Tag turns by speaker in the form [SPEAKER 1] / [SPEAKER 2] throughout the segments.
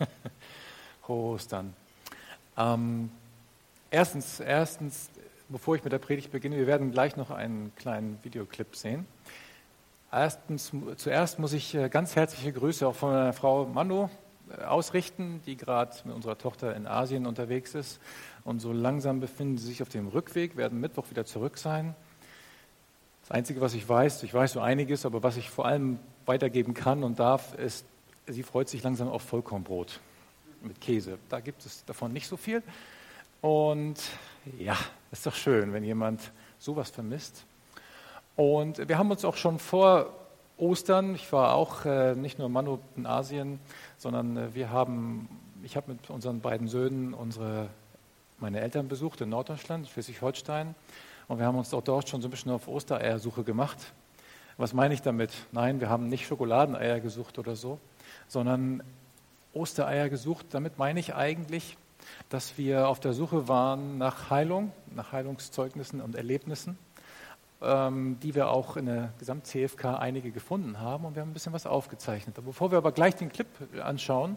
[SPEAKER 1] Frohe Ostern. Ähm, erstens, erstens, bevor ich mit der Predigt beginne, wir werden gleich noch einen kleinen Videoclip sehen. Erstens, zuerst muss ich äh, ganz herzliche Grüße auch von meiner Frau Manu äh, ausrichten, die gerade mit unserer Tochter in Asien unterwegs ist. Und so langsam befinden sie sich auf dem Rückweg, werden Mittwoch wieder zurück sein. Das Einzige, was ich weiß, ich weiß so einiges, aber was ich vor allem weitergeben kann und darf, ist, sie freut sich langsam auf Vollkornbrot mit Käse. Da gibt es davon nicht so viel. Und ja, ist doch schön, wenn jemand sowas vermisst. Und wir haben uns auch schon vor Ostern, ich war auch äh, nicht nur Manu in Asien, sondern äh, wir haben, ich habe mit unseren beiden Söhnen unsere, meine Eltern besucht in Norddeutschland, Schleswig-Holstein. Und wir haben uns auch dort schon so ein bisschen auf Ostereiersuche gemacht. Was meine ich damit? Nein, wir haben nicht Schokoladeneier gesucht oder so, sondern Ostereier gesucht. Damit meine ich eigentlich, dass wir auf der Suche waren nach Heilung, nach Heilungszeugnissen und Erlebnissen, ähm, die wir auch in der Gesamt-CFK einige gefunden haben und wir haben ein bisschen was aufgezeichnet. Bevor wir aber gleich den Clip anschauen,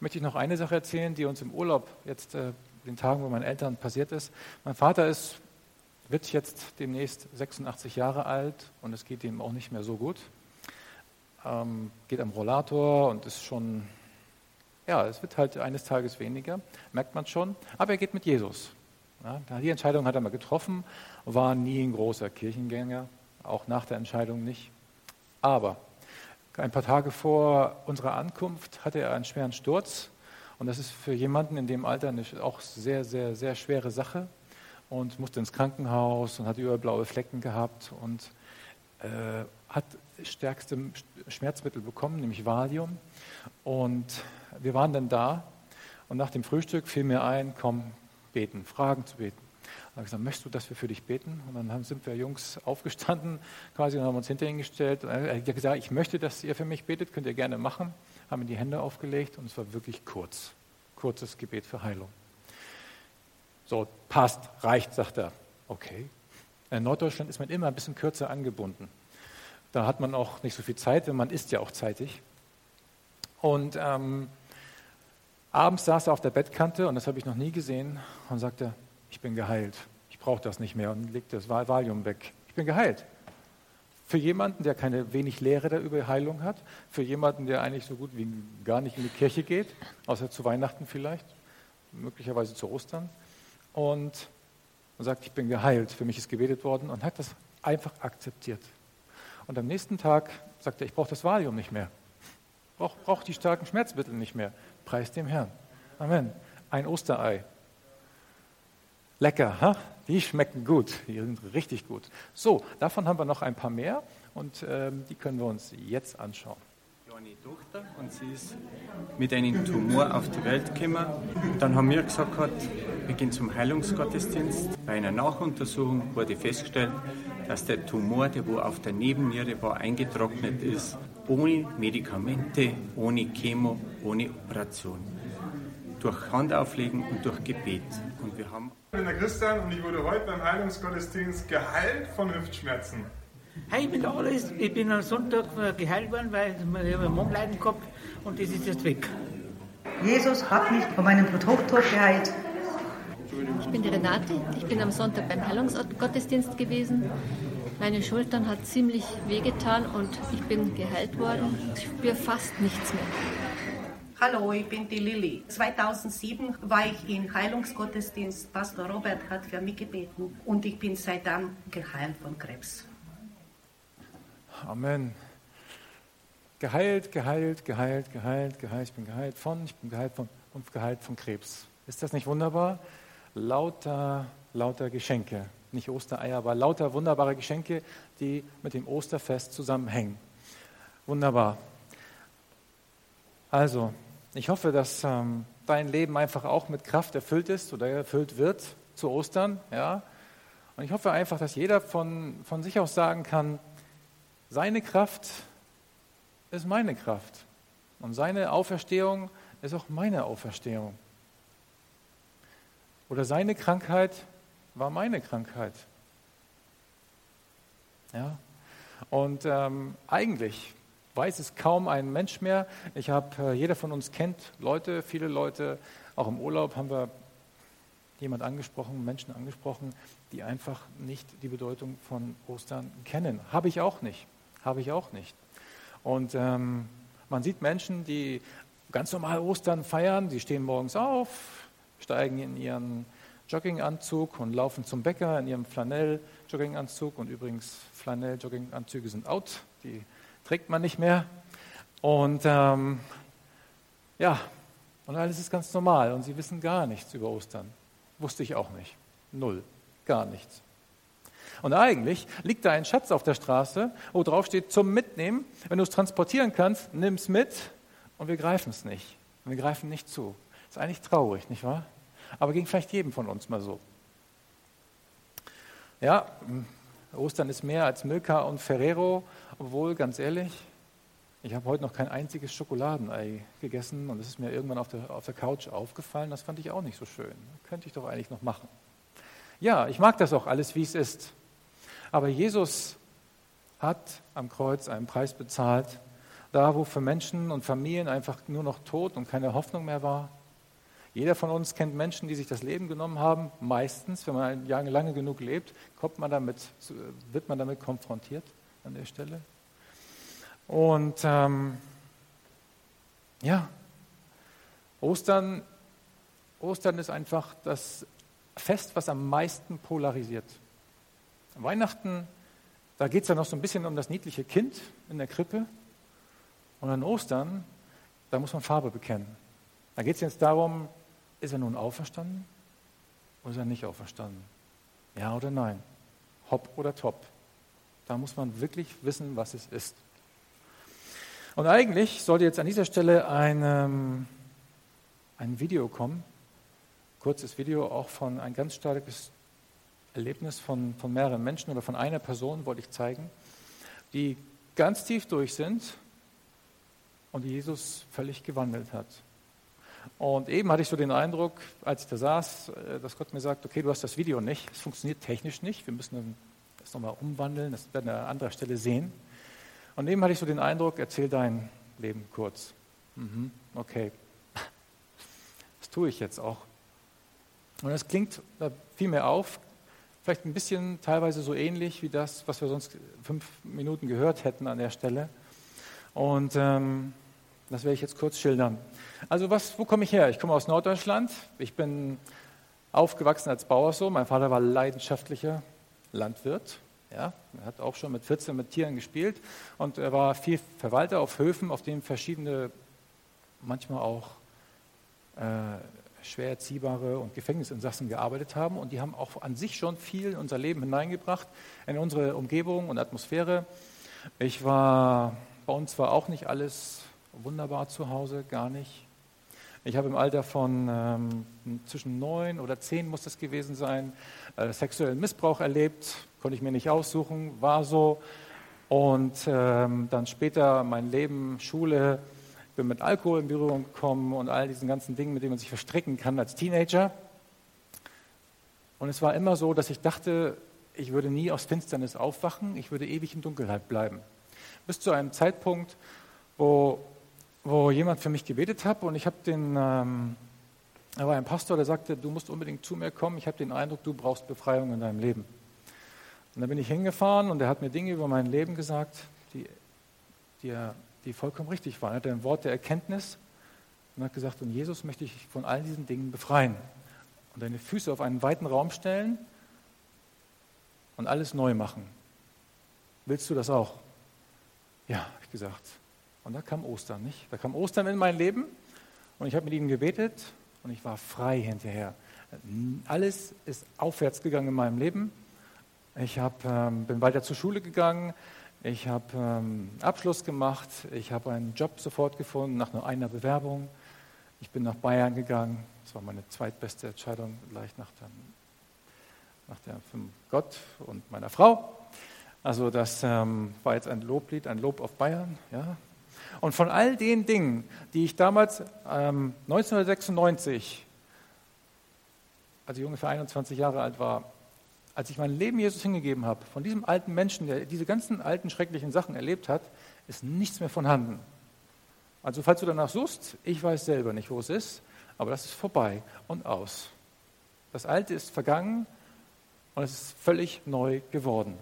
[SPEAKER 1] möchte ich noch eine Sache erzählen, die uns im Urlaub jetzt, äh, den Tagen, wo meine Eltern passiert ist. Mein Vater ist, wird jetzt demnächst 86 Jahre alt und es geht ihm auch nicht mehr so gut ähm, geht am Rollator und ist schon, ja, es wird halt eines Tages weniger, merkt man schon. Aber er geht mit Jesus. Ja, die Entscheidung hat er mal getroffen, war nie ein großer Kirchengänger, auch nach der Entscheidung nicht. Aber ein paar Tage vor unserer Ankunft hatte er einen schweren Sturz. Und das ist für jemanden in dem Alter eine auch sehr, sehr, sehr schwere Sache. Und musste ins Krankenhaus und hat überall blaue Flecken gehabt und äh, hat stärkste Schmerzmittel bekommen, nämlich Valium. Und wir waren dann da und nach dem Frühstück fiel mir ein, komm, beten, Fragen zu beten. Ich habe gesagt, möchtest du, dass wir für dich beten? Und dann sind wir Jungs aufgestanden quasi und haben uns hinter ihn gestellt. Und er hat gesagt, ich möchte, dass ihr für mich betet, könnt ihr gerne machen. Haben ihm die Hände aufgelegt und es war wirklich kurz. Kurzes Gebet für Heilung. So, passt, reicht, sagt er. Okay. In Norddeutschland ist man immer ein bisschen kürzer angebunden. Da hat man auch nicht so viel Zeit, denn man isst ja auch zeitig. Und ähm, abends saß er auf der Bettkante, und das habe ich noch nie gesehen, und sagte, ich bin geheilt, ich brauche das nicht mehr, und legte das Valium weg. Ich bin geheilt. Für jemanden, der keine wenig Lehre da über Heilung hat, für jemanden, der eigentlich so gut wie gar nicht in die Kirche geht, außer zu Weihnachten vielleicht, möglicherweise zu Ostern, und, und sagt, ich bin geheilt, für mich ist gebetet worden, und hat das einfach akzeptiert. Und am nächsten Tag sagt er, ich brauche das Valium nicht mehr. Brauche brauch die starken Schmerzmittel nicht mehr. Preis dem Herrn. Amen. Ein Osterei. Lecker, ha? die schmecken gut, die sind richtig gut. So, davon haben wir noch ein paar mehr und ähm, die können wir uns jetzt anschauen.
[SPEAKER 2] Eine Tochter und sie ist mit einem Tumor auf die Welt gekommen. Dann haben wir gesagt, wir gehen zum Heilungsgottesdienst. Bei einer Nachuntersuchung wurde festgestellt, dass der Tumor, der wo auf der Nebenniere war, eingetrocknet ist, ohne Medikamente, ohne Chemo, ohne Operation. Durch Handauflegen und durch Gebet. Und wir haben
[SPEAKER 3] ich bin der Christian und ich wurde heute beim Heilungsgottesdienst geheilt von Hüftschmerzen.
[SPEAKER 4] Hey, ich bin der Alois. Ich bin am Sonntag äh, geheilt worden, weil ich einen Mondleiden gehabt und das ist jetzt weg.
[SPEAKER 5] Jesus hat mich von meinem Bluthochdruck geheilt.
[SPEAKER 6] Ich bin die Renate. Ich bin am Sonntag beim Heilungsgottesdienst gewesen. Meine Schultern hat ziemlich wehgetan und ich bin geheilt worden. Ich spüre fast nichts mehr.
[SPEAKER 7] Hallo, ich bin die Lilly. 2007 war ich im Heilungsgottesdienst. Pastor Robert hat für mich gebeten und ich bin seitdem geheilt von Krebs.
[SPEAKER 1] Amen. Geheilt, geheilt, geheilt, geheilt, geheilt. Ich bin geheilt von, ich bin geheilt von und geheilt von Krebs. Ist das nicht wunderbar? lauter, lauter Geschenke. Nicht Ostereier, aber lauter wunderbare Geschenke, die mit dem Osterfest zusammenhängen. Wunderbar. Also, Ich hoffe, dass ähm, dein Leben einfach auch mit Kraft erfüllt ist oder erfüllt wird zu Ostern. Ja? Und ich hoffe einfach, dass jeder von, von sich aus sagen kann, seine Kraft ist meine Kraft. Und seine Auferstehung ist auch meine Auferstehung. Oder seine Krankheit war meine Krankheit. Ja? Und ähm, eigentlich weiß es kaum ein Mensch mehr. Ich habe, äh, jeder von uns kennt Leute, viele Leute, auch im Urlaub haben wir jemand angesprochen, Menschen angesprochen, die einfach nicht die Bedeutung von Ostern kennen. Habe ich auch nicht. Habe ich auch nicht. Und ähm, man sieht Menschen, die ganz normal Ostern feiern, die stehen morgens auf, steigen in ihren Jogginganzug und laufen zum Bäcker in ihrem Flanell-Jogginganzug. Und übrigens, Flanell-Jogginganzüge sind out, die trägt man nicht mehr. Und ähm, ja, und alles ist ganz normal und sie wissen gar nichts über Ostern. Wusste ich auch nicht. Null. Gar nichts. Und eigentlich liegt da ein Schatz auf der Straße, wo drauf steht zum Mitnehmen. Wenn du es transportieren kannst, nimm es mit und wir greifen es nicht. wir greifen nicht zu. Ist eigentlich traurig, nicht wahr? Aber ging vielleicht jedem von uns mal so. Ja, Ostern ist mehr als Milka und Ferrero, obwohl, ganz ehrlich, ich habe heute noch kein einziges Schokoladenei gegessen und es ist mir irgendwann auf der, auf der Couch aufgefallen. Das fand ich auch nicht so schön. Könnte ich doch eigentlich noch machen. Ja, ich mag das auch alles, wie es ist. Aber Jesus hat am Kreuz einen Preis bezahlt, da wo für Menschen und Familien einfach nur noch Tod und keine Hoffnung mehr war. Jeder von uns kennt Menschen, die sich das Leben genommen haben. Meistens, wenn man lange genug lebt, kommt man damit, wird man damit konfrontiert an der Stelle. Und ähm, ja, Ostern, Ostern ist einfach das Fest, was am meisten polarisiert. Weihnachten, da geht es ja noch so ein bisschen um das niedliche Kind in der Krippe. Und an Ostern, da muss man Farbe bekennen. Da geht es jetzt darum, ist er nun auferstanden oder ist er nicht auferstanden? Ja oder nein? Hopp oder top? Da muss man wirklich wissen, was es ist. Und eigentlich sollte jetzt an dieser Stelle ein, ähm, ein Video kommen, kurzes Video auch von ein ganz starkes Erlebnis von, von mehreren Menschen oder von einer Person, wollte ich zeigen, die ganz tief durch sind und Jesus völlig gewandelt hat. Und eben hatte ich so den Eindruck, als ich da saß, äh, dass Gott mir sagt, okay, du hast das Video nicht, es funktioniert technisch nicht, wir müssen das nochmal umwandeln, das werden wir an anderer Stelle sehen. Und eben hatte ich so den Eindruck, erzähl dein Leben kurz. Mhm, okay, das tue ich jetzt auch. Und es klingt, da fiel mir auf, vielleicht ein bisschen teilweise so ähnlich wie das, was wir sonst fünf Minuten gehört hätten an der Stelle. Und ähm, das werde ich jetzt kurz schildern. Also was, wo komme ich her? Ich komme aus Norddeutschland. Ich bin aufgewachsen als Bauersohn. Mein Vater war leidenschaftlicher Landwirt. Ja, er hat auch schon mit 14 mit Tieren gespielt und er war viel Verwalter auf Höfen, auf denen verschiedene, manchmal auch äh, schwer erziehbare und Gefängnisinsassen gearbeitet haben. Und die haben auch an sich schon viel in unser Leben hineingebracht, in unsere Umgebung und Atmosphäre. Ich war, bei uns war auch nicht alles wunderbar zu Hause, gar nicht. Ich habe im Alter von ähm, zwischen neun oder zehn muss das gewesen sein, äh, sexuellen Missbrauch erlebt, konnte ich mir nicht aussuchen, war so. Und ähm, dann später mein Leben, Schule, bin mit Alkohol in Berührung gekommen und all diesen ganzen Dingen, mit denen man sich verstricken kann als Teenager. Und es war immer so, dass ich dachte, ich würde nie aus Finsternis aufwachen, ich würde ewig in Dunkelheit bleiben. Bis zu einem Zeitpunkt, wo, wo jemand für mich gebetet hat und ich habe den, ähm, da war ein Pastor, der sagte, du musst unbedingt zu mir kommen, ich habe den Eindruck, du brauchst Befreiung in deinem Leben. Und da bin ich hingefahren und er hat mir Dinge über mein Leben gesagt, die, die die vollkommen richtig waren. Er hatte ein Wort der Erkenntnis und hat gesagt, und Jesus möchte ich von all diesen Dingen befreien und deine Füße auf einen weiten Raum stellen und alles neu machen. Willst du das auch? Ja, habe ich gesagt. Und da kam Ostern, nicht? Da kam Ostern in mein Leben und ich habe mit ihm gebetet und ich war frei hinterher. Alles ist aufwärts gegangen in meinem Leben. Ich hab, ähm, bin weiter zur Schule gegangen, ich habe ähm, Abschluss gemacht, ich habe einen Job sofort gefunden nach nur einer Bewerbung. Ich bin nach Bayern gegangen. Das war meine zweitbeste Entscheidung, gleich nach, dem, nach für Gott und meiner Frau. Also das ähm, war jetzt ein Loblied, ein Lob auf Bayern. Ja. Und von all den Dingen, die ich damals ähm, 1996, als ich ungefähr 21 Jahre alt war, als ich mein Leben Jesus hingegeben habe, von diesem alten Menschen, der diese ganzen alten schrecklichen Sachen erlebt hat, ist nichts mehr vorhanden. Also falls du danach suchst, ich weiß selber nicht, wo es ist, aber das ist vorbei und aus. Das Alte ist vergangen und es ist völlig neu geworden.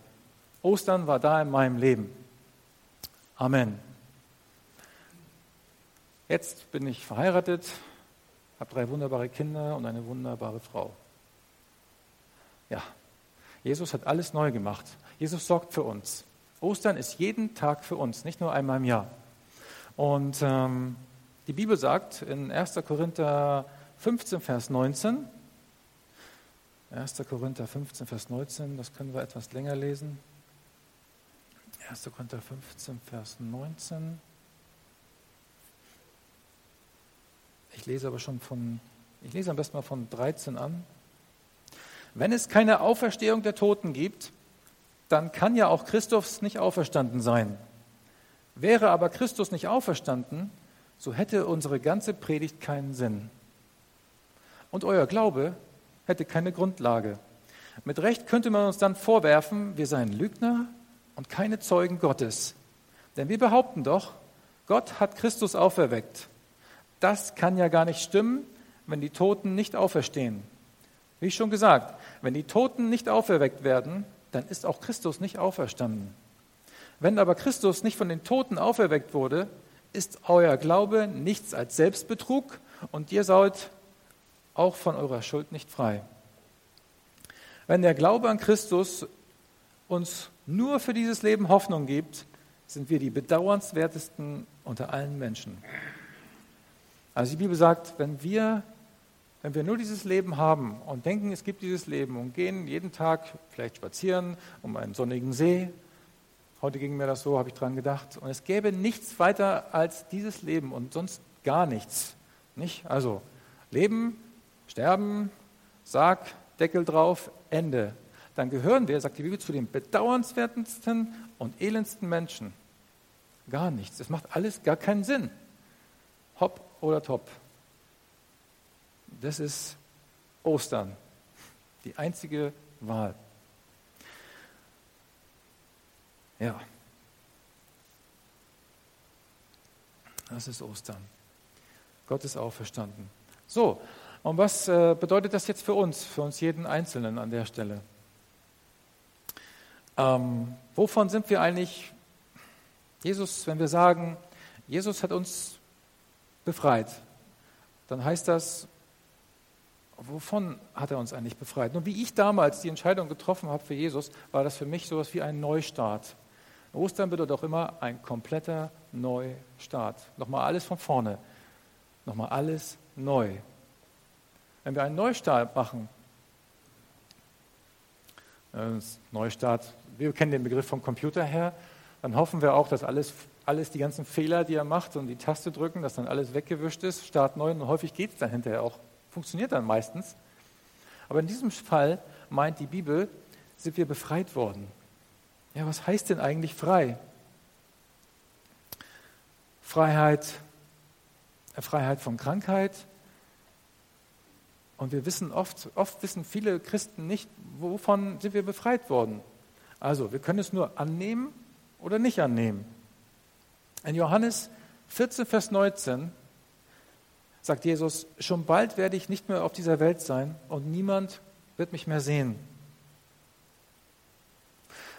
[SPEAKER 1] Ostern war da in meinem Leben. Amen. Jetzt bin ich verheiratet, habe drei wunderbare Kinder und eine wunderbare Frau. Ja, Jesus hat alles neu gemacht. Jesus sorgt für uns. Ostern ist jeden Tag für uns, nicht nur einmal im Jahr. Und ähm, die Bibel sagt in 1. Korinther 15, Vers 19, 1. Korinther 15, Vers 19, das können wir etwas länger lesen. 1. Korinther 15, Vers 19. Ich lese aber schon von, ich lese am besten mal von 13 an. Wenn es keine Auferstehung der Toten gibt, dann kann ja auch Christus nicht auferstanden sein. Wäre aber Christus nicht auferstanden, so hätte unsere ganze Predigt keinen Sinn. Und euer Glaube hätte keine Grundlage. Mit Recht könnte man uns dann vorwerfen, wir seien Lügner und keine Zeugen Gottes. Denn wir behaupten doch, Gott hat Christus auferweckt. Das kann ja gar nicht stimmen, wenn die Toten nicht auferstehen. Wie schon gesagt, wenn die Toten nicht auferweckt werden, dann ist auch Christus nicht auferstanden. Wenn aber Christus nicht von den Toten auferweckt wurde, ist euer Glaube nichts als Selbstbetrug und ihr seid auch von eurer Schuld nicht frei. Wenn der Glaube an Christus uns nur für dieses Leben Hoffnung gibt, sind wir die bedauernswertesten unter allen Menschen. Also die Bibel sagt, wenn wir, wenn wir nur dieses Leben haben und denken, es gibt dieses Leben und gehen jeden Tag vielleicht spazieren um einen sonnigen See, heute ging mir das so, habe ich dran gedacht, und es gäbe nichts weiter als dieses Leben und sonst gar nichts. Nicht? Also Leben, Sterben, Sarg, Deckel drauf, Ende dann gehören wir, sagt die Bibel, zu den bedauernswertesten und elendsten Menschen. Gar nichts. Es macht alles gar keinen Sinn. Hopp oder top. Das ist Ostern. Die einzige Wahl. Ja. Das ist Ostern. Gott ist auferstanden. So, und was äh, bedeutet das jetzt für uns, für uns jeden Einzelnen an der Stelle? Ähm, wovon sind wir eigentlich, Jesus, wenn wir sagen, Jesus hat uns befreit, dann heißt das, wovon hat er uns eigentlich befreit? Nun, wie ich damals die Entscheidung getroffen habe für Jesus, war das für mich so etwas wie ein Neustart. Ostern bedeutet auch immer ein kompletter Neustart. Nochmal alles von vorne. Nochmal alles neu. Wenn wir einen Neustart machen, äh, Neustart, wir kennen den Begriff vom Computer her, dann hoffen wir auch, dass alles, alles die ganzen Fehler, die er macht und die Taste drücken, dass dann alles weggewischt ist, Start neu und häufig geht es dann hinterher auch, funktioniert dann meistens. Aber in diesem Fall meint die Bibel, sind wir befreit worden. Ja, was heißt denn eigentlich frei? Freiheit, äh, Freiheit von Krankheit, und wir wissen oft, oft wissen viele Christen nicht, wovon sind wir befreit worden. Also, wir können es nur annehmen oder nicht annehmen. In Johannes 14, Vers 19 sagt Jesus, schon bald werde ich nicht mehr auf dieser Welt sein und niemand wird mich mehr sehen.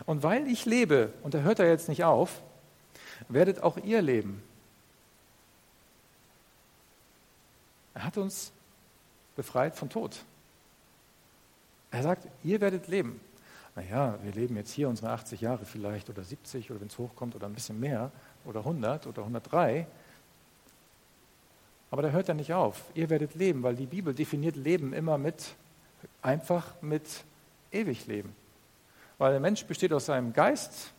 [SPEAKER 1] Und weil ich lebe, und da hört er jetzt nicht auf, werdet auch ihr leben. Er hat uns befreit von Tod. Er sagt, ihr werdet leben. Naja, wir leben jetzt hier unsere 80 Jahre vielleicht oder 70 oder wenn es hochkommt oder ein bisschen mehr oder 100 oder 103. Aber da hört er nicht auf. Ihr werdet leben, weil die Bibel definiert Leben immer mit, einfach mit ewig leben. Weil der Mensch besteht aus seinem Geist,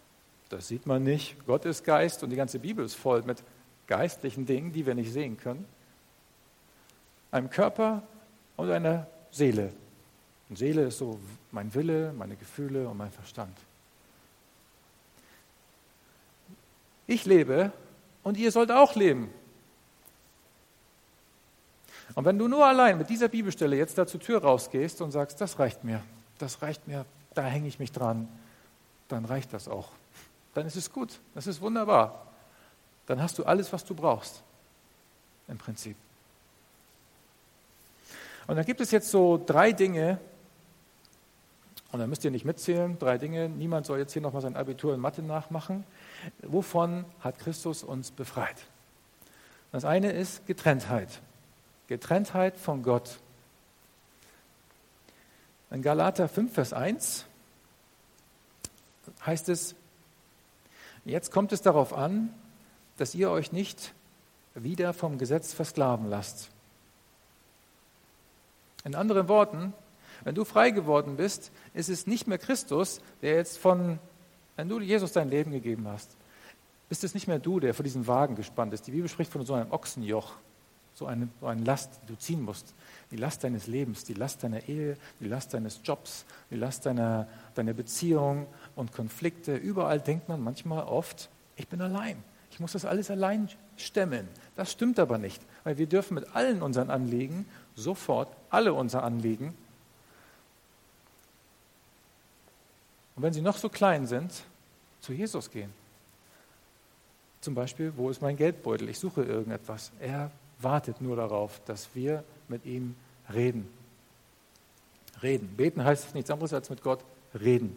[SPEAKER 1] das sieht man nicht, Gott ist Geist und die ganze Bibel ist voll mit geistlichen Dingen, die wir nicht sehen können. einem Körper und einer Seele. Und Seele ist so mein Wille, meine Gefühle und mein Verstand. Ich lebe und ihr sollt auch leben. Und wenn du nur allein mit dieser Bibelstelle jetzt da zur Tür rausgehst und sagst, das reicht mir, das reicht mir, da hänge ich mich dran, dann reicht das auch. Dann ist es gut, das ist wunderbar. Dann hast du alles, was du brauchst, im Prinzip. Und dann gibt es jetzt so drei Dinge, und da müsst ihr nicht mitzählen, drei Dinge. Niemand soll jetzt hier nochmal sein Abitur in Mathe nachmachen. Wovon hat Christus uns befreit? Das eine ist Getrenntheit. Getrenntheit von Gott. In Galater 5, Vers 1 heißt es, jetzt kommt es darauf an, dass ihr euch nicht wieder vom Gesetz versklaven lasst. In anderen Worten, wenn du frei geworden bist, ist es nicht mehr Christus, der jetzt von, wenn du Jesus dein Leben gegeben hast, bist es nicht mehr du, der vor diesem Wagen gespannt ist. Die Bibel spricht von so einem Ochsenjoch, so eine, so eine Last, die du ziehen musst. Die Last deines Lebens, die Last deiner Ehe, die Last deines Jobs, die Last deiner, deiner Beziehung und Konflikte. Überall denkt man manchmal oft, ich bin allein. Ich muss das alles allein stemmen. Das stimmt aber nicht, weil wir dürfen mit allen unseren Anliegen sofort alle unsere Anliegen Und wenn sie noch so klein sind, zu Jesus gehen. Zum Beispiel, wo ist mein Geldbeutel? Ich suche irgendetwas. Er wartet nur darauf, dass wir mit ihm reden. Reden. Beten heißt nichts anderes als mit Gott reden.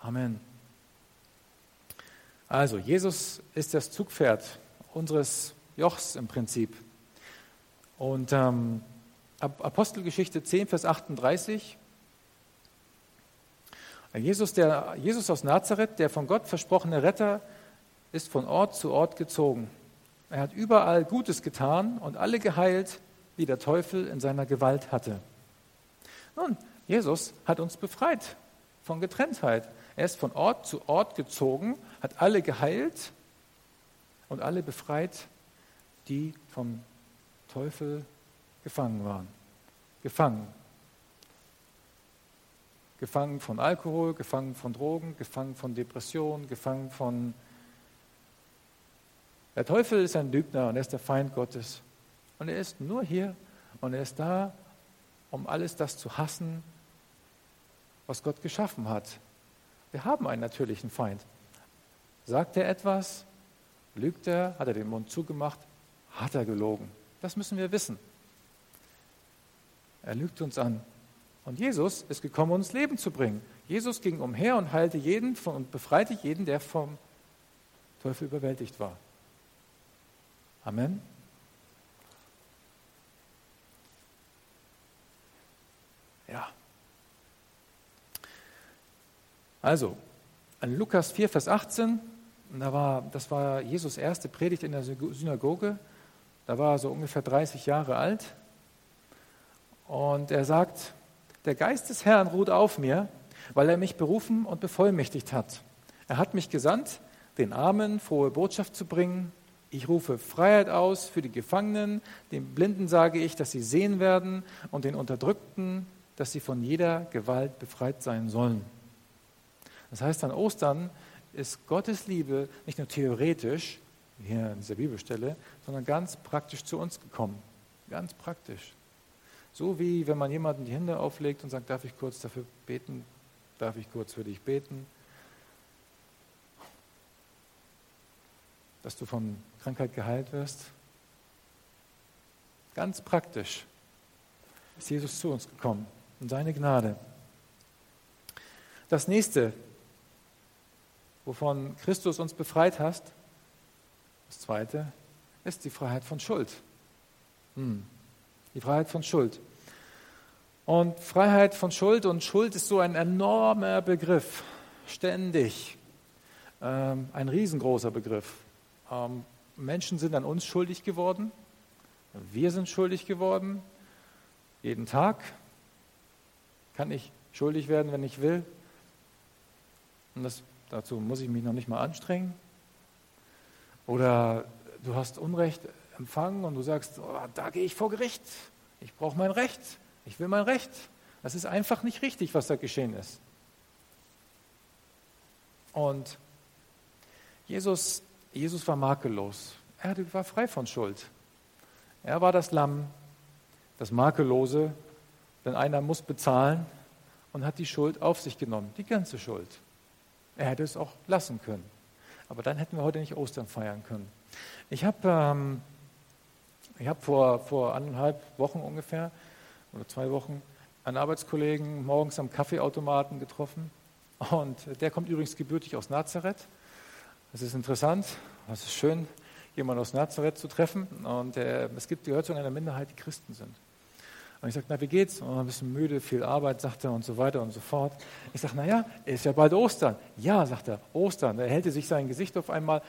[SPEAKER 1] Amen. Also, Jesus ist das Zugpferd unseres Jochs im Prinzip. Und ähm, Apostelgeschichte 10, Vers 38 Jesus, der, Jesus aus Nazareth, der von Gott versprochene Retter, ist von Ort zu Ort gezogen. Er hat überall Gutes getan und alle geheilt, die der Teufel in seiner Gewalt hatte. Nun, Jesus hat uns befreit von Getrenntheit. Er ist von Ort zu Ort gezogen, hat alle geheilt und alle befreit, die vom Teufel gefangen waren. Gefangen Gefangen von Alkohol, gefangen von Drogen, gefangen von Depressionen, gefangen von... Der Teufel ist ein Lügner und er ist der Feind Gottes. Und er ist nur hier und er ist da, um alles das zu hassen, was Gott geschaffen hat. Wir haben einen natürlichen Feind. Sagt er etwas? Lügt er? Hat er den Mund zugemacht? Hat er gelogen? Das müssen wir wissen. Er lügt uns an. Und Jesus ist gekommen, uns Leben zu bringen. Jesus ging umher und heilte jeden von, und befreite jeden, der vom Teufel überwältigt war. Amen. Ja. Also, an Lukas 4, Vers 18, da war, das war Jesus erste Predigt in der Synagoge. Da war er so ungefähr 30 Jahre alt. Und er sagt, der Geist des Herrn ruht auf mir, weil er mich berufen und bevollmächtigt hat. Er hat mich gesandt, den Armen frohe Botschaft zu bringen. Ich rufe Freiheit aus für die Gefangenen, den Blinden sage ich, dass sie sehen werden und den Unterdrückten, dass sie von jeder Gewalt befreit sein sollen. Das heißt, an Ostern ist Gottes Liebe nicht nur theoretisch, hier in dieser Bibelstelle, sondern ganz praktisch zu uns gekommen. Ganz praktisch. So wie wenn man jemanden die Hände auflegt und sagt, darf ich kurz dafür beten? Darf ich kurz für dich beten? Dass du von Krankheit geheilt wirst? Ganz praktisch ist Jesus zu uns gekommen und seine Gnade. Das nächste, wovon Christus uns befreit hast, das zweite, ist die Freiheit von Schuld. Hm. Die Freiheit von Schuld. Und Freiheit von Schuld und Schuld ist so ein enormer Begriff, ständig. Ähm, ein riesengroßer Begriff. Ähm, Menschen sind an uns schuldig geworden. Wir sind schuldig geworden. Jeden Tag kann ich schuldig werden, wenn ich will. Und das, dazu muss ich mich noch nicht mal anstrengen. Oder du hast Unrecht empfangen und du sagst, oh, da gehe ich vor Gericht. Ich brauche mein Recht. Ich will mein Recht. Das ist einfach nicht richtig, was da geschehen ist. Und Jesus, Jesus war makellos. Er war frei von Schuld. Er war das Lamm, das Makellose, denn einer muss bezahlen und hat die Schuld auf sich genommen, die ganze Schuld. Er hätte es auch lassen können. Aber dann hätten wir heute nicht Ostern feiern können. Ich habe ähm, hab vor, vor anderthalb Wochen ungefähr oder zwei Wochen einen Arbeitskollegen morgens am Kaffeeautomaten getroffen. Und der kommt übrigens gebürtig aus Nazareth. Das ist interessant, es ist schön, jemanden aus Nazareth zu treffen. Und äh, es gibt, gehört zu einer Minderheit, die Christen sind. Und ich sage, na, wie geht's? Und ein bisschen müde, viel Arbeit, sagt er und so weiter und so fort. Ich sage, na ja, ist ja bald Ostern. Ja, sagt er, Ostern. Da hält sich sein Gesicht auf einmal.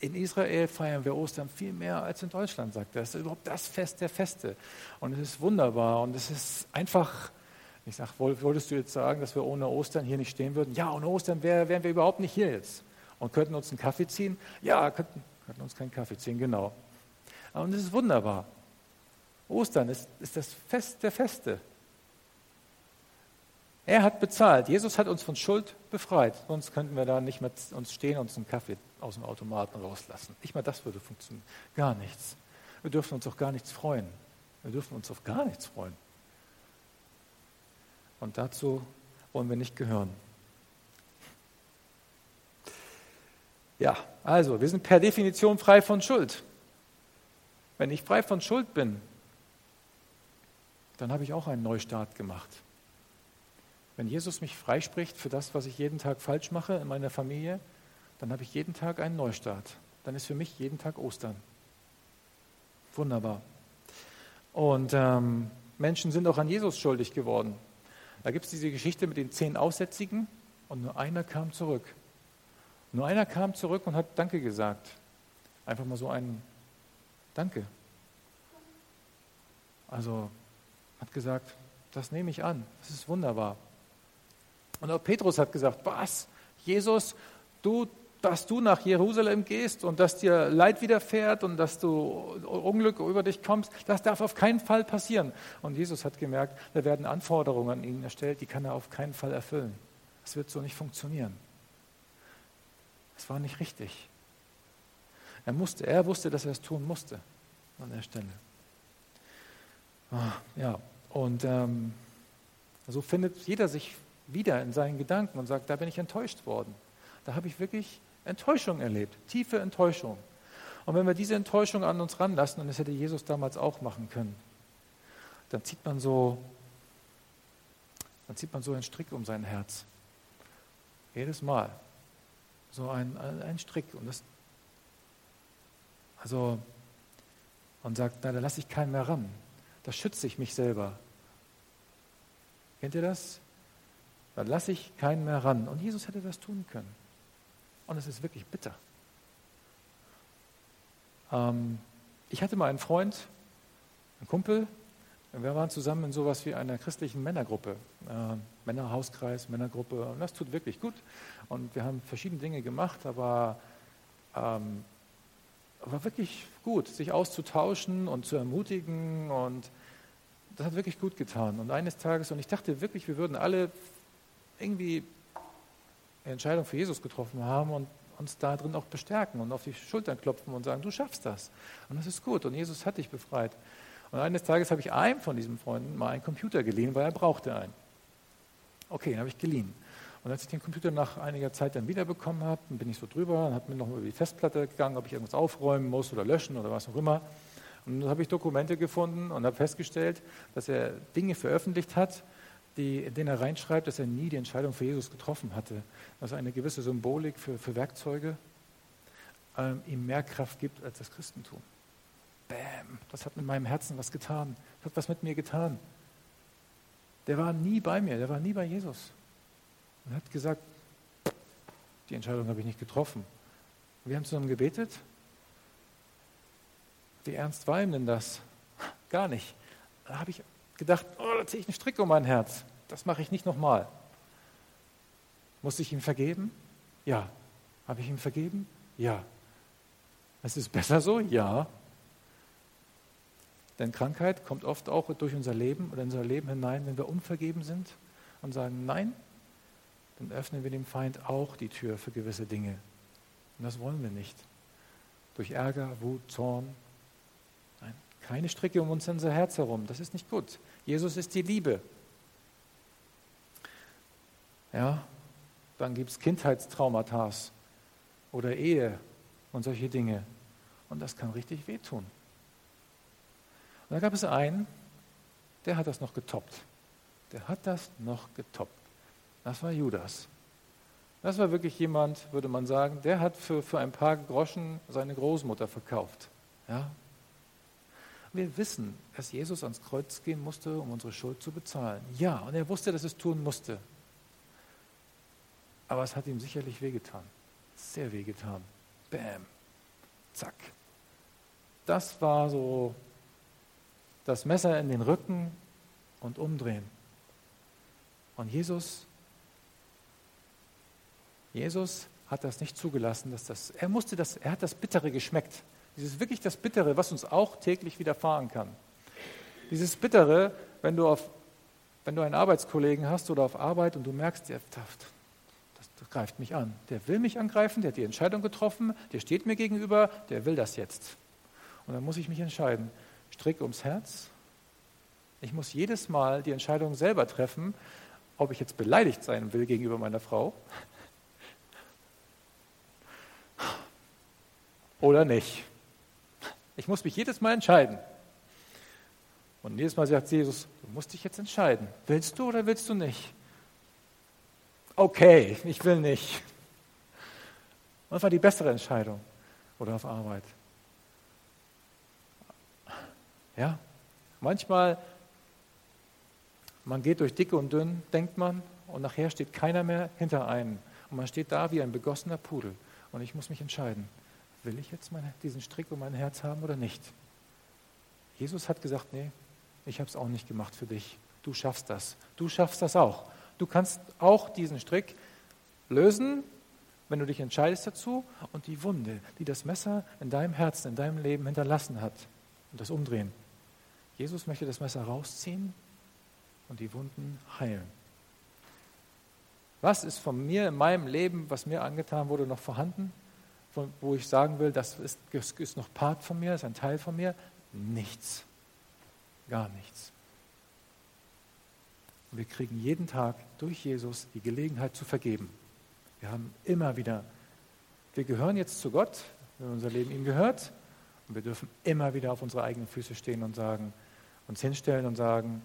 [SPEAKER 1] In Israel feiern wir Ostern viel mehr als in Deutschland, sagt er. Das ist überhaupt das Fest der Feste. Und es ist wunderbar und es ist einfach, ich sage, wolltest du jetzt sagen, dass wir ohne Ostern hier nicht stehen würden? Ja, ohne Ostern wär, wären wir überhaupt nicht hier jetzt. Und könnten uns einen Kaffee ziehen? Ja, könnten, könnten uns keinen Kaffee ziehen, genau. Und es ist wunderbar. Ostern ist, ist das Fest der Feste. Er hat bezahlt. Jesus hat uns von Schuld befreit. Sonst könnten wir da nicht mehr uns stehen und uns einen Kaffee aus dem Automaten rauslassen. Nicht mal das würde funktionieren. Gar nichts. Wir dürfen uns auf gar nichts freuen. Wir dürfen uns auf gar nichts freuen. Und dazu wollen wir nicht gehören. Ja, also, wir sind per Definition frei von Schuld. Wenn ich frei von Schuld bin, dann habe ich auch einen Neustart gemacht. Wenn Jesus mich freispricht für das, was ich jeden Tag falsch mache in meiner Familie, dann habe ich jeden Tag einen Neustart. Dann ist für mich jeden Tag Ostern. Wunderbar. Und ähm, Menschen sind auch an Jesus schuldig geworden. Da gibt es diese Geschichte mit den zehn Aussätzigen und nur einer kam zurück. Nur einer kam zurück und hat Danke gesagt. Einfach mal so ein Danke. Also hat gesagt, das nehme ich an, das ist wunderbar. Und auch Petrus hat gesagt, was, Jesus, du, dass du nach Jerusalem gehst und dass dir Leid widerfährt und dass du Unglück über dich kommst, das darf auf keinen Fall passieren. Und Jesus hat gemerkt, da werden Anforderungen an ihn erstellt, die kann er auf keinen Fall erfüllen. Das wird so nicht funktionieren. Es war nicht richtig. Er musste, er wusste, dass er es tun musste an der Stelle. Ah, ja, und ähm, so findet jeder sich wieder in seinen Gedanken und sagt, da bin ich enttäuscht worden. Da habe ich wirklich Enttäuschung erlebt, tiefe Enttäuschung. Und wenn wir diese Enttäuschung an uns ranlassen, und das hätte Jesus damals auch machen können, dann zieht man so, dann zieht man so einen Strick um sein Herz. Jedes Mal. So ein, ein Strick. Und das, also, und sagt, na, da lasse ich keinen mehr ran da schütze ich mich selber. Kennt ihr das? Da lasse ich keinen mehr ran. Und Jesus hätte das tun können. Und es ist wirklich bitter. Ähm, ich hatte mal einen Freund, einen Kumpel, wir waren zusammen in sowas wie einer christlichen Männergruppe, äh, Männerhauskreis, Männergruppe. Und das tut wirklich gut. Und wir haben verschiedene Dinge gemacht, aber ähm, war wirklich gut, sich auszutauschen und zu ermutigen und das hat wirklich gut getan. Und eines Tages, und ich dachte wirklich, wir würden alle irgendwie eine Entscheidung für Jesus getroffen haben und uns da drin auch bestärken und auf die Schultern klopfen und sagen, du schaffst das. Und das ist gut. Und Jesus hat dich befreit. Und eines Tages habe ich einem von diesen Freunden mal einen Computer geliehen, weil er brauchte einen. Okay, den habe ich geliehen. Und als ich den Computer nach einiger Zeit dann wiederbekommen habe, bin ich so drüber und habe mir noch über die Festplatte gegangen, ob ich irgendwas aufräumen muss oder löschen oder was auch immer. Und dann habe ich Dokumente gefunden und habe festgestellt, dass er Dinge veröffentlicht hat, die, denen er reinschreibt, dass er nie die Entscheidung für Jesus getroffen hatte. Dass eine gewisse Symbolik für, für Werkzeuge ähm, ihm mehr Kraft gibt als das Christentum. Bäm, das hat mit meinem Herzen was getan. Das hat was mit mir getan. Der war nie bei mir, der war nie bei Jesus. Und hat gesagt, die Entscheidung habe ich nicht getroffen. Wir haben zusammen gebetet. Wie ernst war ihm denn das? Gar nicht. Da habe ich gedacht, oh, da ziehe ich einen Strick um mein Herz. Das mache ich nicht nochmal. Muss ich ihm vergeben? Ja. Habe ich ihm vergeben? Ja. Es ist besser so? Ja. Denn Krankheit kommt oft auch durch unser Leben oder in unser Leben hinein, wenn wir unvergeben sind und sagen Nein, dann öffnen wir dem Feind auch die Tür für gewisse Dinge. Und das wollen wir nicht. Durch Ärger, Wut, Zorn. Keine Stricke um uns unser Herz herum. Das ist nicht gut. Jesus ist die Liebe. Ja, dann gibt es Kindheitstraumata oder Ehe und solche Dinge. Und das kann richtig wehtun. Und da gab es einen, der hat das noch getoppt. Der hat das noch getoppt. Das war Judas. Das war wirklich jemand, würde man sagen, der hat für, für ein paar Groschen seine Großmutter verkauft. Ja? Wir wissen, dass Jesus ans Kreuz gehen musste, um unsere Schuld zu bezahlen. Ja, und er wusste, dass es tun musste. Aber es hat ihm sicherlich wehgetan. Sehr wehgetan. Bäm. Zack. Das war so das Messer in den Rücken und umdrehen. Und Jesus, Jesus hat das nicht zugelassen, dass das, er musste das, er hat das Bittere geschmeckt. Dieses wirklich das Bittere, was uns auch täglich widerfahren kann. Dieses Bittere, wenn du auf, wenn du einen Arbeitskollegen hast oder auf Arbeit und du merkst, der, das greift mich an. Der will mich angreifen, der hat die Entscheidung getroffen, der steht mir gegenüber, der will das jetzt. Und dann muss ich mich entscheiden. Strick ums Herz. Ich muss jedes Mal die Entscheidung selber treffen, ob ich jetzt beleidigt sein will gegenüber meiner Frau oder nicht. Ich muss mich jedes Mal entscheiden. Und jedes Mal sagt Jesus, du musst dich jetzt entscheiden. Willst du oder willst du nicht? okay, ich will nicht. Was war die bessere Entscheidung? Oder auf Arbeit? Ja, manchmal, man geht durch dicke und dünn, denkt man, und nachher steht keiner mehr hinter einem. Und man steht da wie ein begossener Pudel. Und ich muss mich entscheiden, will ich jetzt meine, diesen Strick um mein Herz haben oder nicht? Jesus hat gesagt, nee, ich habe es auch nicht gemacht für dich. Du schaffst das. Du schaffst das auch. Du kannst auch diesen Strick lösen, wenn du dich entscheidest dazu und die Wunde, die das Messer in deinem Herzen, in deinem Leben hinterlassen hat, und das umdrehen. Jesus möchte das Messer rausziehen und die Wunden heilen. Was ist von mir in meinem Leben, was mir angetan wurde, noch vorhanden, wo ich sagen will, das ist, ist noch Part von mir, ist ein Teil von mir? Nichts. Gar nichts. Und wir kriegen jeden Tag durch Jesus die Gelegenheit zu vergeben. Wir haben immer wieder, wir gehören jetzt zu Gott, wenn unser Leben ihm gehört. Und wir dürfen immer wieder auf unsere eigenen Füße stehen und sagen, uns hinstellen und sagen,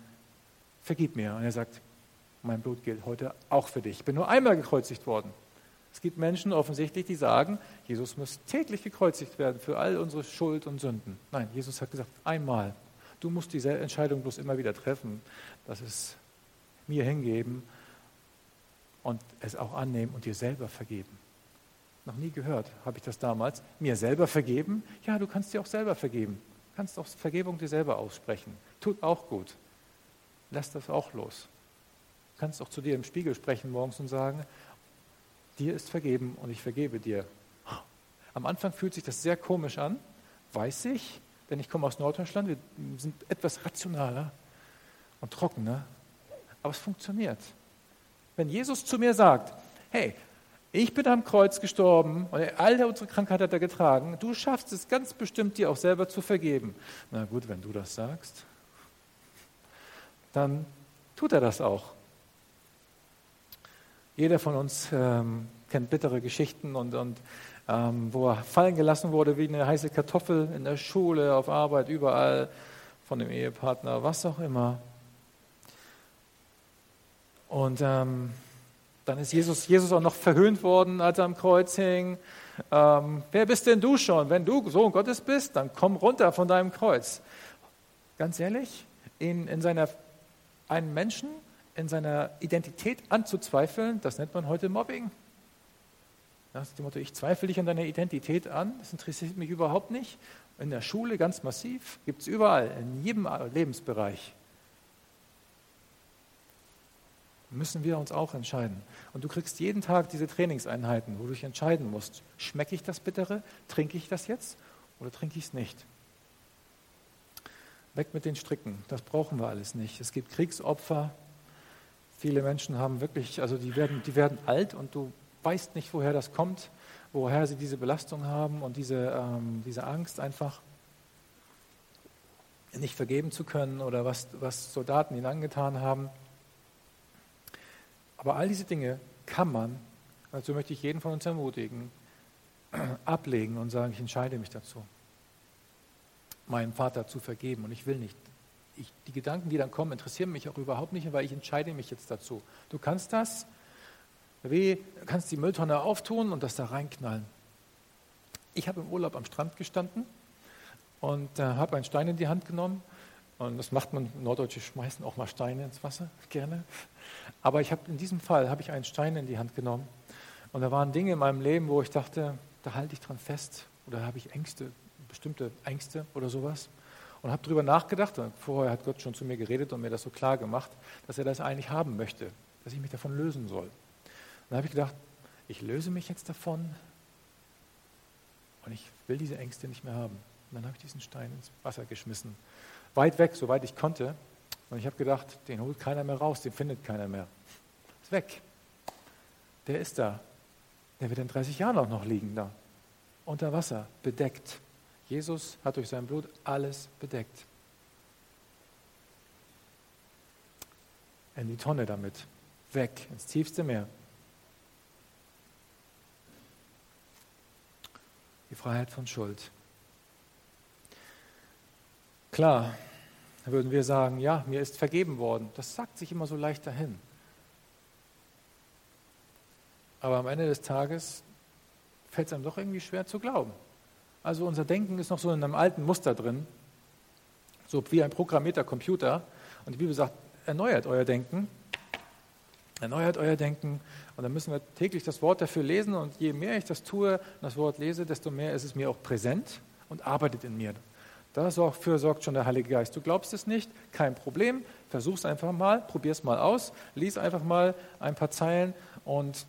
[SPEAKER 1] vergib mir. Und er sagt, mein Blut gilt heute auch für dich. Ich bin nur einmal gekreuzigt worden. Es gibt Menschen offensichtlich, die sagen, Jesus muss täglich gekreuzigt werden für all unsere Schuld und Sünden. Nein, Jesus hat gesagt, einmal. Du musst diese Entscheidung bloß immer wieder treffen. Das ist mir hingeben und es auch annehmen und dir selber vergeben. Noch nie gehört, habe ich das damals. Mir selber vergeben? Ja, du kannst dir auch selber vergeben. Du kannst auch Vergebung dir selber aussprechen. Tut auch gut. Lass das auch los. Du kannst auch zu dir im Spiegel sprechen morgens und sagen, dir ist vergeben und ich vergebe dir. Am Anfang fühlt sich das sehr komisch an, weiß ich, denn ich komme aus Norddeutschland, wir sind etwas rationaler und trockener, aber es funktioniert. Wenn Jesus zu mir sagt, hey, ich bin am Kreuz gestorben und all unsere Krankheit hat er getragen, du schaffst es ganz bestimmt, dir auch selber zu vergeben. Na gut, wenn du das sagst, dann tut er das auch. Jeder von uns ähm, kennt bittere Geschichten und, und ähm, wo er fallen gelassen wurde wie eine heiße Kartoffel in der Schule, auf Arbeit, überall, von dem Ehepartner, was auch immer. Und ähm, dann ist Jesus, Jesus auch noch verhöhnt worden, als er am Kreuz hing. Ähm, wer bist denn du schon? Wenn du Sohn Gottes bist, dann komm runter von deinem Kreuz. Ganz ehrlich, in, in seiner, einen Menschen in seiner Identität anzuzweifeln, das nennt man heute Mobbing. Das ist dem Motto, ich zweifle dich an deiner Identität an, das interessiert mich überhaupt nicht. In der Schule ganz massiv, gibt es überall, in jedem Lebensbereich müssen wir uns auch entscheiden. Und du kriegst jeden Tag diese Trainingseinheiten, wo du dich entscheiden musst, schmecke ich das Bittere, trinke ich das jetzt oder trinke ich es nicht? Weg mit den Stricken, das brauchen wir alles nicht. Es gibt Kriegsopfer. Viele Menschen haben wirklich, also die werden, die werden alt und du weißt nicht, woher das kommt, woher sie diese Belastung haben und diese, ähm, diese Angst einfach nicht vergeben zu können oder was, was Soldaten ihnen angetan haben. Aber all diese Dinge kann man, dazu möchte ich jeden von uns ermutigen, ablegen und sagen, ich entscheide mich dazu, meinem Vater zu vergeben und ich will nicht. Ich, die Gedanken, die dann kommen, interessieren mich auch überhaupt nicht, weil ich entscheide mich jetzt dazu. Du kannst das, wie, kannst die Mülltonne auftun und das da reinknallen. Ich habe im Urlaub am Strand gestanden und äh, habe einen Stein in die Hand genommen. Und das macht man, Norddeutsche schmeißen auch mal Steine ins Wasser, gerne. Aber ich habe in diesem Fall habe ich einen Stein in die Hand genommen. Und da waren Dinge in meinem Leben, wo ich dachte, da halte ich dran fest. Oder habe ich Ängste, bestimmte Ängste oder sowas. Und habe darüber nachgedacht. Und vorher hat Gott schon zu mir geredet und mir das so klar gemacht, dass er das eigentlich haben möchte, dass ich mich davon lösen soll. Und dann habe ich gedacht, ich löse mich jetzt davon und ich will diese Ängste nicht mehr haben. Und dann habe ich diesen Stein ins Wasser geschmissen. Weit weg, soweit ich konnte. Und ich habe gedacht, den holt keiner mehr raus, den findet keiner mehr. Ist weg. Der ist da. Der wird in 30 Jahren auch noch liegen da. Unter Wasser, bedeckt. Jesus hat durch sein Blut alles bedeckt. In die Tonne damit. Weg, ins tiefste Meer. Die Freiheit von Schuld. Klar, da würden wir sagen, ja, mir ist vergeben worden. Das sagt sich immer so leicht dahin. Aber am Ende des Tages fällt es einem doch irgendwie schwer zu glauben. Also unser Denken ist noch so in einem alten Muster drin, so wie ein programmierter Computer. Und die Bibel sagt, erneuert euer Denken, erneuert euer Denken. Und dann müssen wir täglich das Wort dafür lesen. Und je mehr ich das tue und das Wort lese, desto mehr ist es mir auch präsent und arbeitet in mir. Dafür sorgt schon der Heilige Geist. Du glaubst es nicht, kein Problem. Versuch es einfach mal, probier es mal aus, lies einfach mal ein paar Zeilen und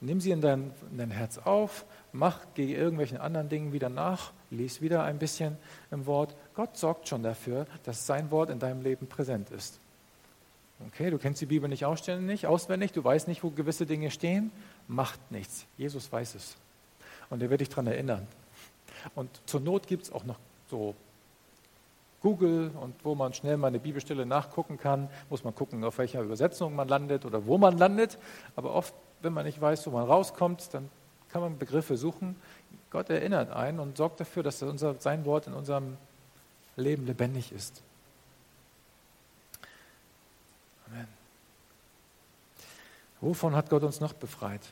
[SPEAKER 1] nimm sie in dein, in dein Herz auf, mach, geh irgendwelchen anderen Dingen wieder nach, lies wieder ein bisschen im Wort. Gott sorgt schon dafür, dass sein Wort in deinem Leben präsent ist. Okay, du kennst die Bibel nicht ausständig, auswendig, du weißt nicht, wo gewisse Dinge stehen, macht nichts. Jesus weiß es. Und er wird dich daran erinnern. Und zur Not gibt es auch noch so Google und wo man schnell mal eine Bibelstelle nachgucken kann, muss man gucken, auf welcher Übersetzung man landet oder wo man landet. Aber oft, wenn man nicht weiß, wo man rauskommt, dann kann man Begriffe suchen. Gott erinnert einen und sorgt dafür, dass unser, sein Wort in unserem Leben lebendig ist. Amen. Wovon hat Gott uns noch befreit?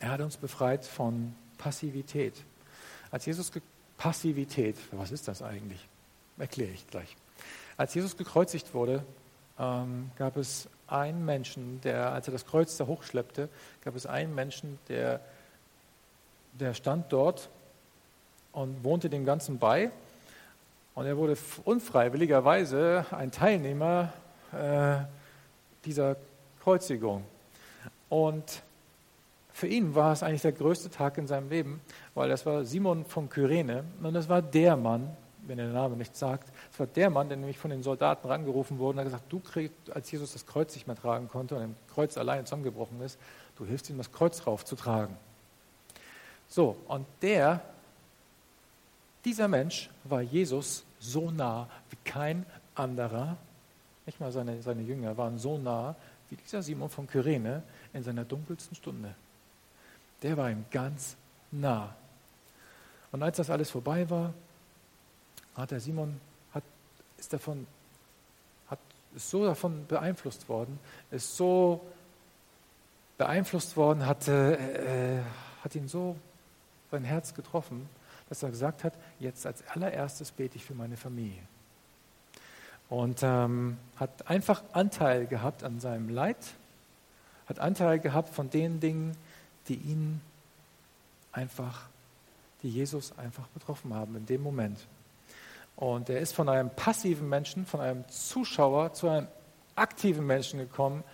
[SPEAKER 1] Er hat uns befreit von Passivität. Als Jesus Passivität. Was ist das eigentlich? Erkläre ich gleich. Als Jesus gekreuzigt wurde, ähm, gab es einen Menschen, der, als er das Kreuz da hochschleppte, gab es einen Menschen, der, der stand dort und wohnte dem Ganzen bei. Und er wurde unfreiwilligerweise ein Teilnehmer äh, dieser Kreuzigung. Und für ihn war es eigentlich der größte Tag in seinem Leben, weil das war Simon von Kyrene und das war der Mann, wenn er der Name nicht sagt, das war der Mann, der nämlich von den Soldaten rangerufen wurde und hat gesagt, du kriegst, als Jesus das Kreuz nicht mehr tragen konnte und das Kreuz allein zusammengebrochen ist, du hilfst ihm, das Kreuz raufzutragen. So, und der, dieser Mensch war Jesus so nah wie kein anderer, nicht mal seine, seine Jünger waren so nah wie dieser Simon von Kyrene in seiner dunkelsten Stunde der war ihm ganz nah. Und als das alles vorbei war, hat der Simon hat, ist davon hat, ist so davon beeinflusst worden, ist so beeinflusst worden, hat, äh, hat ihn so sein Herz getroffen, dass er gesagt hat, jetzt als allererstes bete ich für meine Familie. Und ähm, hat einfach Anteil gehabt an seinem Leid, hat Anteil gehabt von den Dingen, die ihn einfach, die Jesus einfach betroffen haben in dem Moment. Und er ist von einem passiven Menschen, von einem Zuschauer zu einem aktiven Menschen gekommen,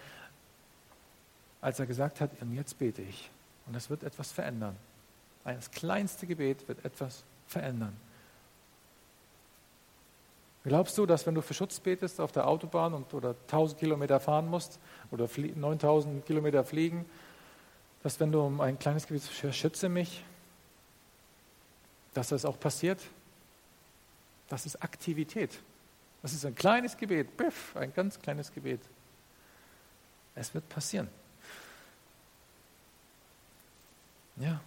[SPEAKER 1] als er gesagt hat, und jetzt bete ich. Und es wird etwas verändern. Das kleinste Gebet wird etwas verändern. Glaubst du, dass wenn du für Schutz betest auf der Autobahn und, oder 1000 Kilometer fahren musst oder 9000 Kilometer fliegen, dass wenn du um ein kleines Gebiet schütze mich, dass das auch passiert? Das ist Aktivität. Das ist ein kleines Gebet, biff, ein ganz kleines Gebet. Es wird passieren. Ja.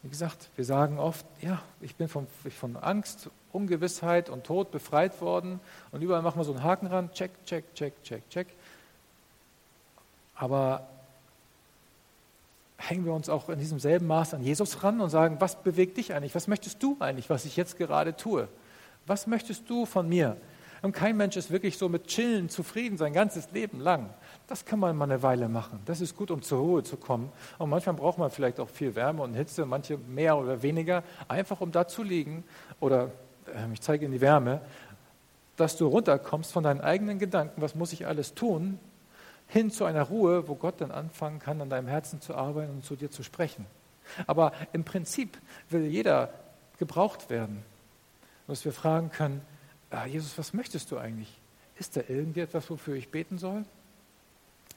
[SPEAKER 1] Wie gesagt, wir sagen oft, ja, ich bin von, von Angst, Ungewissheit und Tod befreit worden und überall machen wir so einen Haken ran, check, check, check, check, check. Aber hängen wir uns auch in diesem selben Maß an Jesus ran und sagen, was bewegt dich eigentlich? Was möchtest du eigentlich, was ich jetzt gerade tue? Was möchtest du von mir? Und kein Mensch ist wirklich so mit Chillen zufrieden sein ganzes Leben lang. Das kann man mal eine Weile machen. Das ist gut, um zur Ruhe zu kommen. Und manchmal braucht man vielleicht auch viel Wärme und Hitze, manche mehr oder weniger, einfach um da zu liegen oder äh, ich zeige in die Wärme, dass du runterkommst von deinen eigenen Gedanken, was muss ich alles tun, hin zu einer Ruhe, wo Gott dann anfangen kann, an deinem Herzen zu arbeiten und zu dir zu sprechen. Aber im Prinzip will jeder gebraucht werden, dass wir fragen können, ah, Jesus, was möchtest du eigentlich? Ist da irgendetwas, wofür ich beten soll?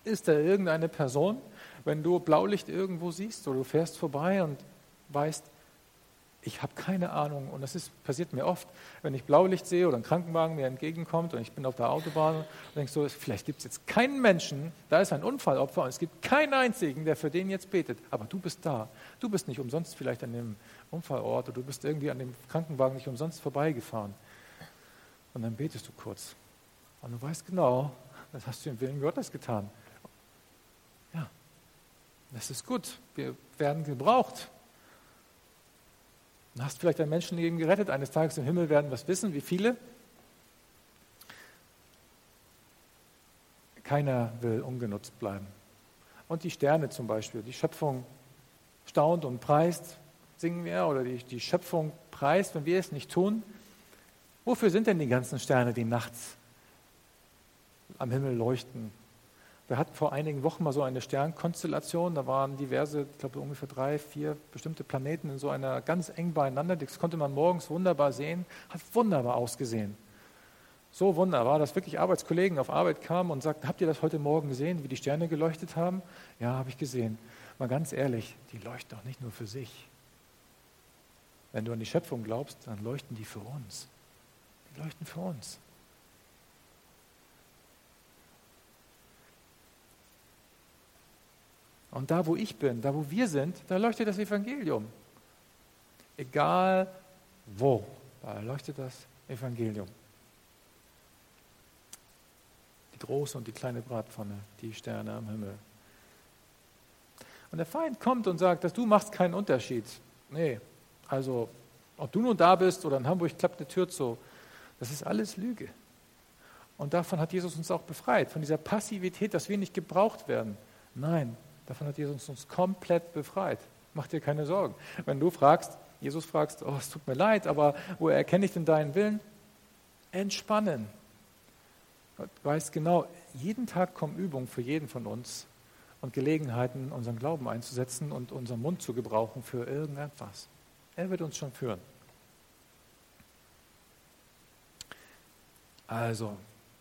[SPEAKER 1] Ist da irgendeine Person, wenn du Blaulicht irgendwo siehst oder du fährst vorbei und weißt, ich habe keine Ahnung und das ist, passiert mir oft, wenn ich Blaulicht sehe oder ein Krankenwagen mir entgegenkommt und ich bin auf der Autobahn und denke so, vielleicht gibt es jetzt keinen Menschen, da ist ein Unfallopfer und es gibt keinen einzigen, der für den jetzt betet, aber du bist da. Du bist nicht umsonst vielleicht an dem Unfallort oder du bist irgendwie an dem Krankenwagen nicht umsonst vorbeigefahren. Und dann betest du kurz. Und du weißt genau, das hast du im Willen Gottes getan. Ja, das ist gut. Wir werden gebraucht. Du hast vielleicht ein Menschenleben gerettet. Eines Tages im Himmel werden wir es wissen. Wie viele? Keiner will ungenutzt bleiben. Und die Sterne zum Beispiel, die Schöpfung staunt und preist, singen wir, oder die, die Schöpfung preist, wenn wir es nicht tun. Wofür sind denn die ganzen Sterne, die nachts am Himmel leuchten? Wir hatten vor einigen Wochen mal so eine Sternkonstellation, da waren diverse, ich glaube ungefähr drei, vier bestimmte Planeten in so einer ganz eng beieinander. Das konnte man morgens wunderbar sehen, hat wunderbar ausgesehen. So wunderbar, dass wirklich Arbeitskollegen auf Arbeit kamen und sagten, habt ihr das heute Morgen gesehen, wie die Sterne geleuchtet haben? Ja, habe ich gesehen. Mal ganz ehrlich, die leuchten doch nicht nur für sich. Wenn du an die Schöpfung glaubst, dann leuchten die für uns. Die leuchten für uns. Und da, wo ich bin, da, wo wir sind, da leuchtet das Evangelium. Egal wo, da leuchtet das Evangelium. Die große und die kleine Bratpfanne, die Sterne am Himmel. Und der Feind kommt und sagt, dass du machst keinen Unterschied. Nee, also ob du nun da bist oder in Hamburg klappt eine Tür zu, das ist alles Lüge. Und davon hat Jesus uns auch befreit, von dieser Passivität, dass wir nicht gebraucht werden. Nein, Davon hat Jesus uns komplett befreit. Mach dir keine Sorgen. Wenn du fragst, Jesus fragst, oh, es tut mir leid, aber wo erkenne ich denn deinen Willen? Entspannen. Gott weiß genau, jeden Tag kommen Übungen für jeden von uns und Gelegenheiten, unseren Glauben einzusetzen und unseren Mund zu gebrauchen für irgendetwas. Er wird uns schon führen. Also,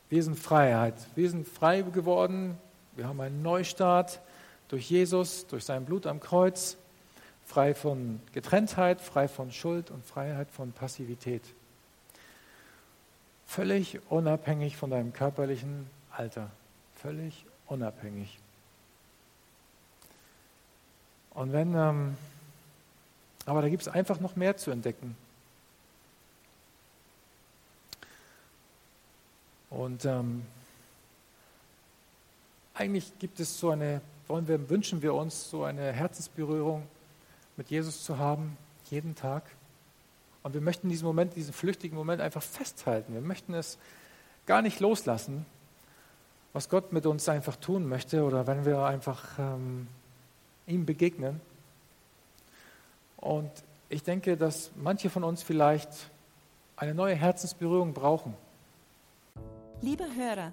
[SPEAKER 1] wir sind Freiheit. Wir sind frei geworden. Wir haben einen Neustart durch Jesus, durch sein Blut am Kreuz, frei von Getrenntheit, frei von Schuld und Freiheit von Passivität. Völlig unabhängig von deinem körperlichen Alter. Völlig unabhängig. Und wenn, ähm, aber da gibt es einfach noch mehr zu entdecken. Und ähm, eigentlich gibt es so eine wollen wir, wünschen wir uns, so eine Herzensberührung mit Jesus zu haben, jeden Tag. Und wir möchten diesen Moment, diesen flüchtigen Moment einfach festhalten. Wir möchten es gar nicht loslassen, was Gott mit uns einfach tun möchte oder wenn wir einfach ähm, ihm begegnen. Und ich denke, dass manche von uns vielleicht eine neue Herzensberührung brauchen.
[SPEAKER 8] Lieber Hörer,